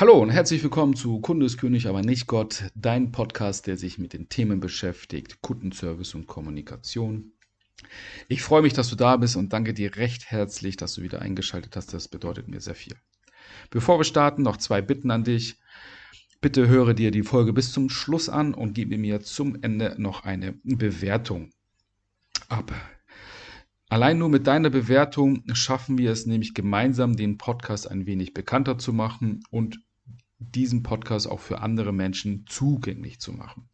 Hallo und herzlich willkommen zu Kunde ist König, aber nicht Gott, dein Podcast, der sich mit den Themen beschäftigt, Kundenservice und Kommunikation. Ich freue mich, dass du da bist und danke dir recht herzlich, dass du wieder eingeschaltet hast. Das bedeutet mir sehr viel. Bevor wir starten, noch zwei Bitten an dich. Bitte höre dir die Folge bis zum Schluss an und gib mir zum Ende noch eine Bewertung ab. Allein nur mit deiner Bewertung schaffen wir es nämlich gemeinsam, den Podcast ein wenig bekannter zu machen und diesen Podcast auch für andere Menschen zugänglich zu machen.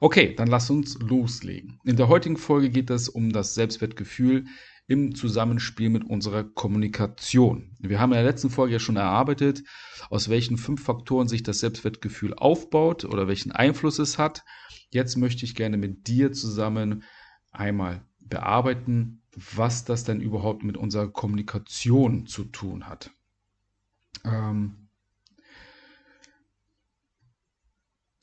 Okay, dann lass uns loslegen. In der heutigen Folge geht es um das Selbstwertgefühl im Zusammenspiel mit unserer Kommunikation. Wir haben in der letzten Folge ja schon erarbeitet, aus welchen fünf Faktoren sich das Selbstwertgefühl aufbaut oder welchen Einfluss es hat. Jetzt möchte ich gerne mit dir zusammen einmal bearbeiten, was das denn überhaupt mit unserer Kommunikation zu tun hat. Ähm,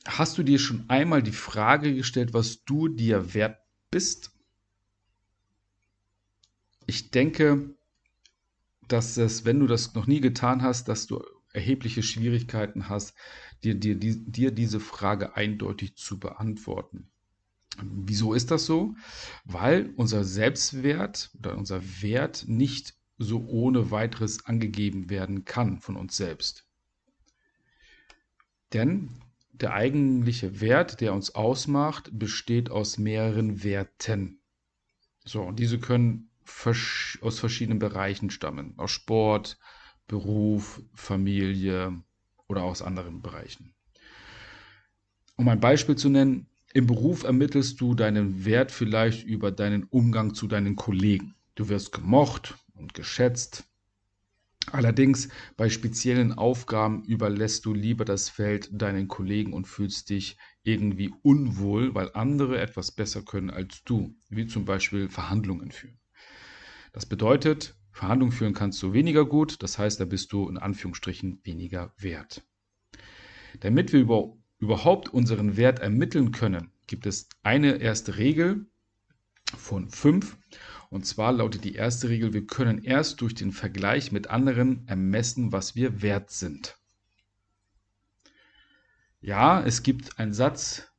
hast du dir schon einmal die Frage gestellt, was du dir wert bist? Ich denke, dass es, wenn du das noch nie getan hast, dass du erhebliche Schwierigkeiten hast, dir, dir, dir diese Frage eindeutig zu beantworten. Wieso ist das so? Weil unser Selbstwert oder unser Wert nicht so ohne weiteres angegeben werden kann von uns selbst. Denn der eigentliche Wert, der uns ausmacht, besteht aus mehreren Werten. So, und diese können aus verschiedenen Bereichen stammen. Aus Sport, Beruf, Familie oder aus anderen Bereichen. Um ein Beispiel zu nennen, im Beruf ermittelst du deinen Wert vielleicht über deinen Umgang zu deinen Kollegen. Du wirst gemocht und geschätzt. Allerdings bei speziellen Aufgaben überlässt du lieber das Feld deinen Kollegen und fühlst dich irgendwie unwohl, weil andere etwas besser können als du, wie zum Beispiel Verhandlungen führen. Das bedeutet, Verhandlungen führen kannst du weniger gut, das heißt, da bist du in Anführungsstrichen weniger wert. Damit wir über überhaupt unseren Wert ermitteln können, gibt es eine erste Regel von fünf. Und zwar lautet die erste Regel, wir können erst durch den Vergleich mit anderen ermessen, was wir wert sind. Ja, es gibt einen Satz,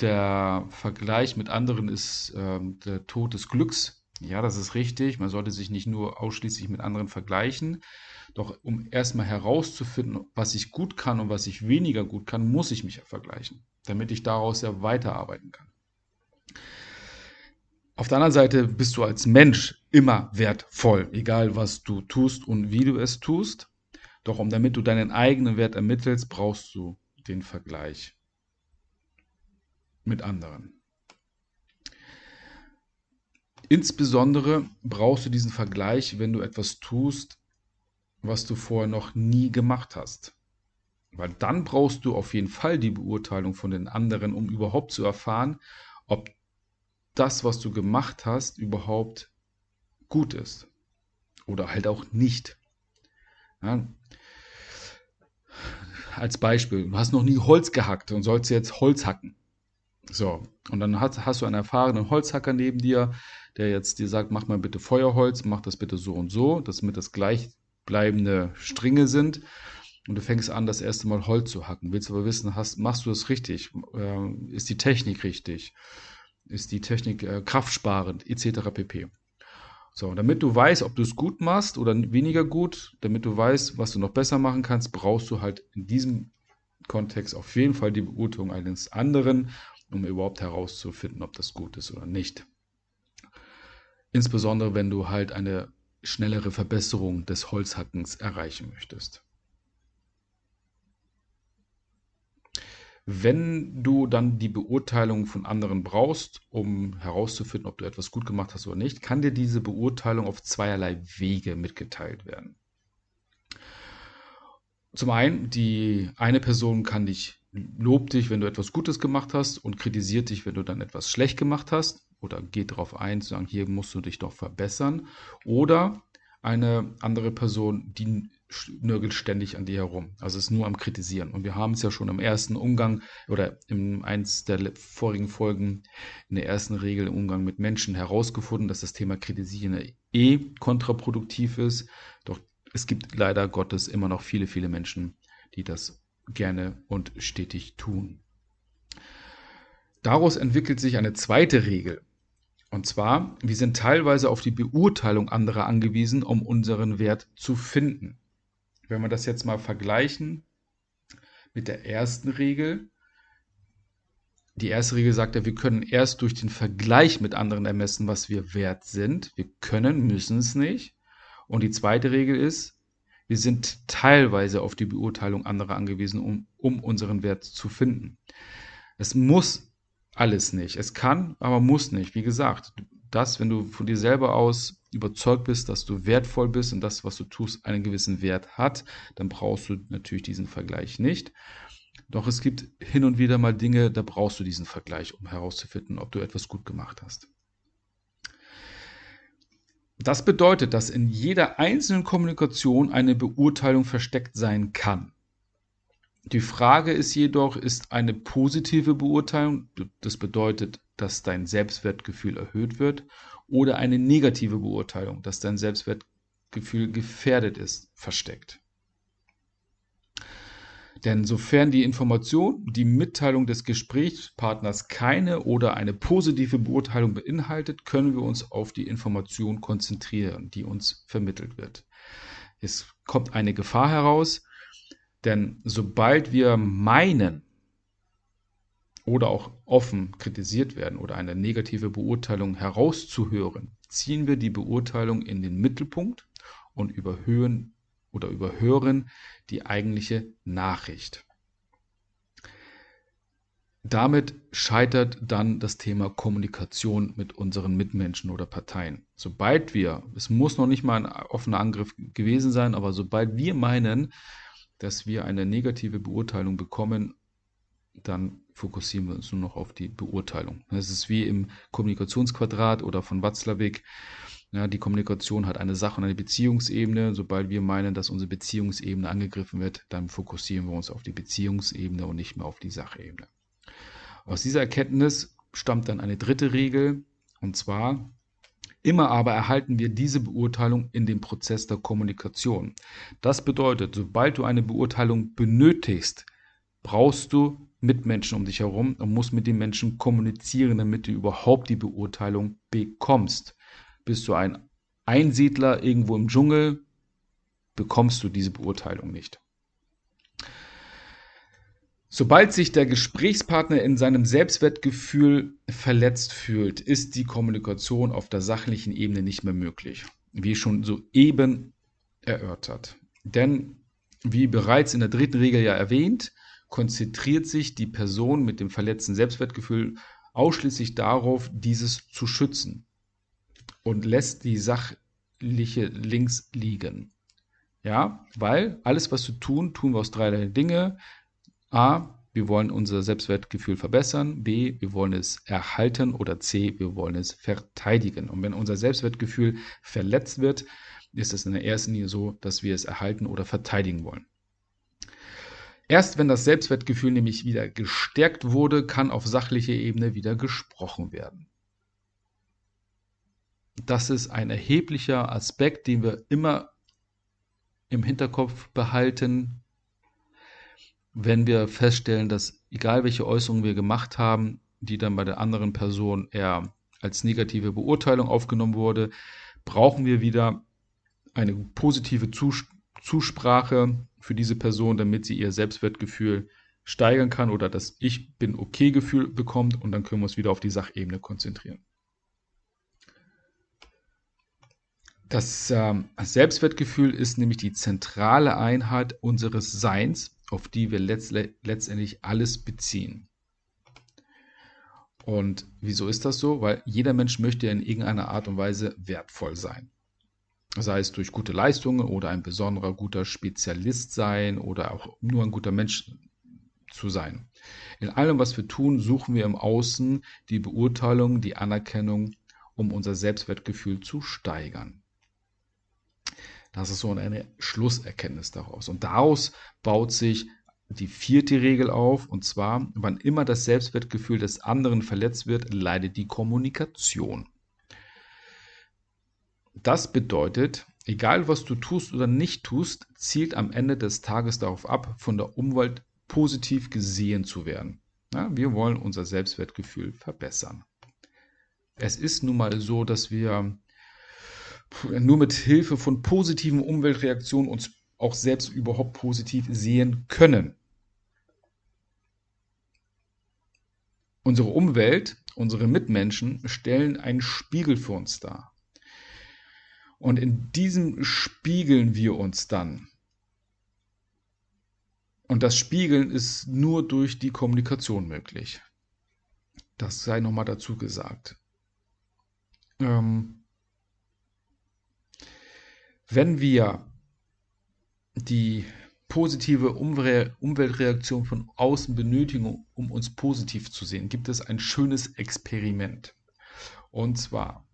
der Vergleich mit anderen ist äh, der Tod des Glücks. Ja, das ist richtig. Man sollte sich nicht nur ausschließlich mit anderen vergleichen. Doch um erstmal herauszufinden, was ich gut kann und was ich weniger gut kann, muss ich mich ja vergleichen, damit ich daraus ja weiterarbeiten kann. Auf der anderen Seite bist du als Mensch immer wertvoll, egal was du tust und wie du es tust. Doch um damit du deinen eigenen Wert ermittelst, brauchst du den Vergleich mit anderen. Insbesondere brauchst du diesen Vergleich, wenn du etwas tust, was du vorher noch nie gemacht hast. Weil dann brauchst du auf jeden Fall die Beurteilung von den anderen, um überhaupt zu erfahren, ob das, was du gemacht hast, überhaupt gut ist. Oder halt auch nicht. Ja. Als Beispiel, du hast noch nie Holz gehackt und sollst jetzt Holz hacken. So, und dann hast, hast du einen erfahrenen Holzhacker neben dir, der jetzt dir sagt, mach mal bitte Feuerholz, mach das bitte so und so, damit das gleich bleibende Stringe sind. Und du fängst an, das erste Mal Holz zu hacken. Willst aber wissen, hast, machst du das richtig? Äh, ist die Technik richtig? Ist die Technik äh, kraftsparend? Etc. pp. So, damit du weißt, ob du es gut machst oder weniger gut, damit du weißt, was du noch besser machen kannst, brauchst du halt in diesem Kontext auf jeden Fall die Beurteilung eines anderen, um überhaupt herauszufinden, ob das gut ist oder nicht. Insbesondere, wenn du halt eine schnellere Verbesserung des Holzhackens erreichen möchtest. Wenn du dann die Beurteilung von anderen brauchst, um herauszufinden, ob du etwas gut gemacht hast oder nicht, kann dir diese Beurteilung auf zweierlei Wege mitgeteilt werden. Zum einen, die eine Person kann dich lobt dich, wenn du etwas Gutes gemacht hast und kritisiert dich, wenn du dann etwas schlecht gemacht hast oder geht darauf ein, zu sagen, hier musst du dich doch verbessern. Oder eine andere Person, die nörgelt ständig an dir herum. Also ist nur am Kritisieren. Und wir haben es ja schon im ersten Umgang oder in eins der vorigen Folgen in der ersten Regel im Umgang mit Menschen herausgefunden, dass das Thema Kritisieren eh kontraproduktiv ist. Doch es gibt leider Gottes immer noch viele, viele Menschen, die das gerne und stetig tun. Daraus entwickelt sich eine zweite Regel. Und zwar, wir sind teilweise auf die Beurteilung anderer angewiesen, um unseren Wert zu finden. Wenn wir das jetzt mal vergleichen mit der ersten Regel, die erste Regel sagt ja, wir können erst durch den Vergleich mit anderen ermessen, was wir wert sind. Wir können, müssen es nicht. Und die zweite Regel ist, wir sind teilweise auf die Beurteilung anderer angewiesen, um, um unseren Wert zu finden. Es muss alles nicht. Es kann, aber muss nicht. Wie gesagt, das, wenn du von dir selber aus überzeugt bist, dass du wertvoll bist und das, was du tust, einen gewissen Wert hat, dann brauchst du natürlich diesen Vergleich nicht. Doch es gibt hin und wieder mal Dinge, da brauchst du diesen Vergleich, um herauszufinden, ob du etwas gut gemacht hast. Das bedeutet, dass in jeder einzelnen Kommunikation eine Beurteilung versteckt sein kann. Die Frage ist jedoch, ist eine positive Beurteilung, das bedeutet, dass dein Selbstwertgefühl erhöht wird, oder eine negative Beurteilung, dass dein Selbstwertgefühl gefährdet ist, versteckt. Denn sofern die Information, die Mitteilung des Gesprächspartners keine oder eine positive Beurteilung beinhaltet, können wir uns auf die Information konzentrieren, die uns vermittelt wird. Es kommt eine Gefahr heraus, denn sobald wir meinen oder auch offen kritisiert werden oder eine negative Beurteilung herauszuhören, ziehen wir die Beurteilung in den Mittelpunkt und überhöhen oder überhören die eigentliche Nachricht. Damit scheitert dann das Thema Kommunikation mit unseren Mitmenschen oder Parteien. Sobald wir, es muss noch nicht mal ein offener Angriff gewesen sein, aber sobald wir meinen, dass wir eine negative Beurteilung bekommen, dann fokussieren wir uns nur noch auf die Beurteilung. Das ist wie im Kommunikationsquadrat oder von Watzlawick. Ja, die Kommunikation hat eine Sach- und eine Beziehungsebene. Sobald wir meinen, dass unsere Beziehungsebene angegriffen wird, dann fokussieren wir uns auf die Beziehungsebene und nicht mehr auf die Sachebene. Aus dieser Erkenntnis stammt dann eine dritte Regel, und zwar, immer aber erhalten wir diese Beurteilung in dem Prozess der Kommunikation. Das bedeutet, sobald du eine Beurteilung benötigst, brauchst du Mitmenschen um dich herum und musst mit den Menschen kommunizieren, damit du überhaupt die Beurteilung bekommst. Bist du ein Einsiedler irgendwo im Dschungel, bekommst du diese Beurteilung nicht. Sobald sich der Gesprächspartner in seinem Selbstwertgefühl verletzt fühlt, ist die Kommunikation auf der sachlichen Ebene nicht mehr möglich, wie schon soeben erörtert. Denn, wie bereits in der dritten Regel ja erwähnt, konzentriert sich die Person mit dem verletzten Selbstwertgefühl ausschließlich darauf, dieses zu schützen und lässt die sachliche links liegen. Ja, weil alles, was wir tun, tun wir aus dreierlei Dinge. A, wir wollen unser Selbstwertgefühl verbessern. B, wir wollen es erhalten. Oder C, wir wollen es verteidigen. Und wenn unser Selbstwertgefühl verletzt wird, ist es in der ersten Linie so, dass wir es erhalten oder verteidigen wollen. Erst wenn das Selbstwertgefühl nämlich wieder gestärkt wurde, kann auf sachlicher Ebene wieder gesprochen werden. Das ist ein erheblicher Aspekt, den wir immer im Hinterkopf behalten, wenn wir feststellen, dass egal welche Äußerungen wir gemacht haben, die dann bei der anderen Person eher als negative Beurteilung aufgenommen wurde, brauchen wir wieder eine positive Zusprache für diese Person, damit sie ihr Selbstwertgefühl steigern kann oder das Ich bin okay Gefühl bekommt und dann können wir uns wieder auf die Sachebene konzentrieren. Das äh, Selbstwertgefühl ist nämlich die zentrale Einheit unseres Seins, auf die wir letzt letztendlich alles beziehen. Und wieso ist das so? Weil jeder Mensch möchte in irgendeiner Art und Weise wertvoll sein. Sei es durch gute Leistungen oder ein besonderer guter Spezialist sein oder auch nur ein guter Mensch zu sein. In allem, was wir tun, suchen wir im Außen die Beurteilung, die Anerkennung, um unser Selbstwertgefühl zu steigern. Das ist so eine Schlusserkenntnis daraus. Und daraus baut sich die vierte Regel auf, und zwar, wann immer das Selbstwertgefühl des anderen verletzt wird, leidet die Kommunikation. Das bedeutet, egal was du tust oder nicht tust, zielt am Ende des Tages darauf ab, von der Umwelt positiv gesehen zu werden. Ja, wir wollen unser Selbstwertgefühl verbessern. Es ist nun mal so, dass wir nur mit Hilfe von positiven Umweltreaktionen uns auch selbst überhaupt positiv sehen können. Unsere Umwelt, unsere Mitmenschen stellen einen Spiegel für uns dar. Und in diesem spiegeln wir uns dann. Und das Spiegeln ist nur durch die Kommunikation möglich. Das sei nochmal dazu gesagt. Ähm, wenn wir die positive Umweltreaktion von außen benötigen, um uns positiv zu sehen, gibt es ein schönes Experiment. Und zwar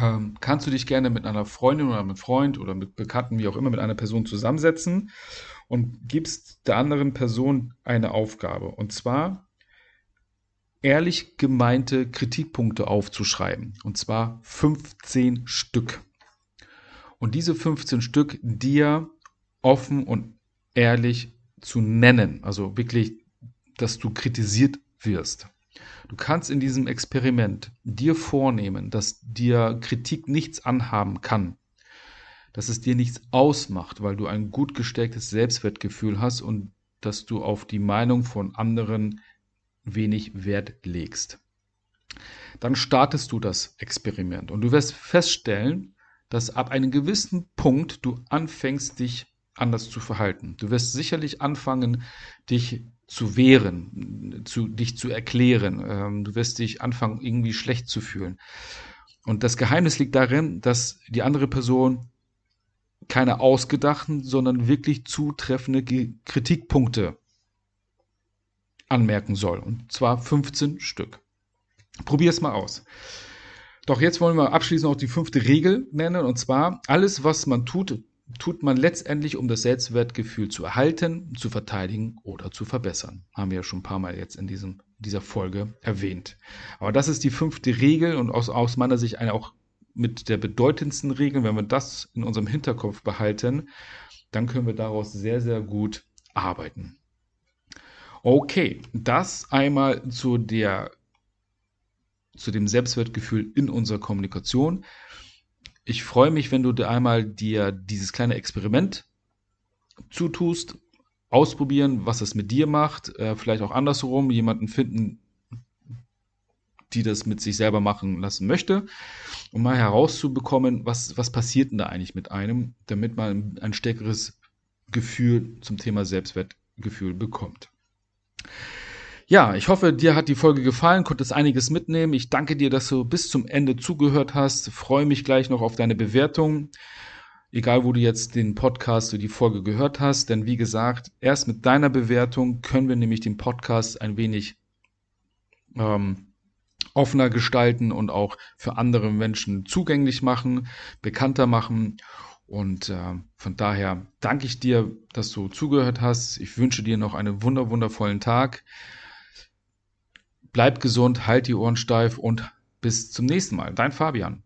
ähm, kannst du dich gerne mit einer Freundin oder mit Freund oder mit Bekannten, wie auch immer, mit einer Person zusammensetzen und gibst der anderen Person eine Aufgabe. Und zwar ehrlich gemeinte Kritikpunkte aufzuschreiben. Und zwar 15 Stück. Und diese 15 Stück dir offen und ehrlich zu nennen. Also wirklich, dass du kritisiert wirst. Du kannst in diesem Experiment dir vornehmen, dass dir Kritik nichts anhaben kann, dass es dir nichts ausmacht, weil du ein gut gestärktes Selbstwertgefühl hast und dass du auf die Meinung von anderen wenig Wert legst. Dann startest du das Experiment und du wirst feststellen, dass ab einem gewissen Punkt du anfängst, dich anders zu verhalten. Du wirst sicherlich anfangen, dich zu wehren, zu, dich zu erklären. Ähm, du wirst dich anfangen, irgendwie schlecht zu fühlen. Und das Geheimnis liegt darin, dass die andere Person keine ausgedachten, sondern wirklich zutreffende Kritikpunkte anmerken soll. Und zwar 15 Stück. Probier es mal aus. Doch jetzt wollen wir abschließend auch die fünfte Regel nennen. Und zwar, alles, was man tut, tut man letztendlich, um das Selbstwertgefühl zu erhalten, zu verteidigen oder zu verbessern. Haben wir ja schon ein paar Mal jetzt in diesem, dieser Folge erwähnt. Aber das ist die fünfte Regel und aus, aus meiner Sicht eine auch mit der bedeutendsten Regel. Wenn wir das in unserem Hinterkopf behalten, dann können wir daraus sehr, sehr gut arbeiten. Okay, das einmal zu der zu dem Selbstwertgefühl in unserer Kommunikation. Ich freue mich, wenn du dir einmal dir dieses kleine Experiment zutust, ausprobieren, was es mit dir macht, äh, vielleicht auch andersherum, jemanden finden, die das mit sich selber machen lassen möchte, um mal herauszubekommen, was, was passiert denn da eigentlich mit einem, damit man ein stärkeres Gefühl zum Thema Selbstwertgefühl bekommt. Ja, ich hoffe, dir hat die Folge gefallen, konntest einiges mitnehmen. Ich danke dir, dass du bis zum Ende zugehört hast. Freue mich gleich noch auf deine Bewertung. Egal, wo du jetzt den Podcast oder die Folge gehört hast. Denn wie gesagt, erst mit deiner Bewertung können wir nämlich den Podcast ein wenig ähm, offener gestalten und auch für andere Menschen zugänglich machen, bekannter machen. Und äh, von daher danke ich dir, dass du zugehört hast. Ich wünsche dir noch einen wunder wundervollen Tag. Bleib gesund, halt die Ohren steif und bis zum nächsten Mal. Dein Fabian.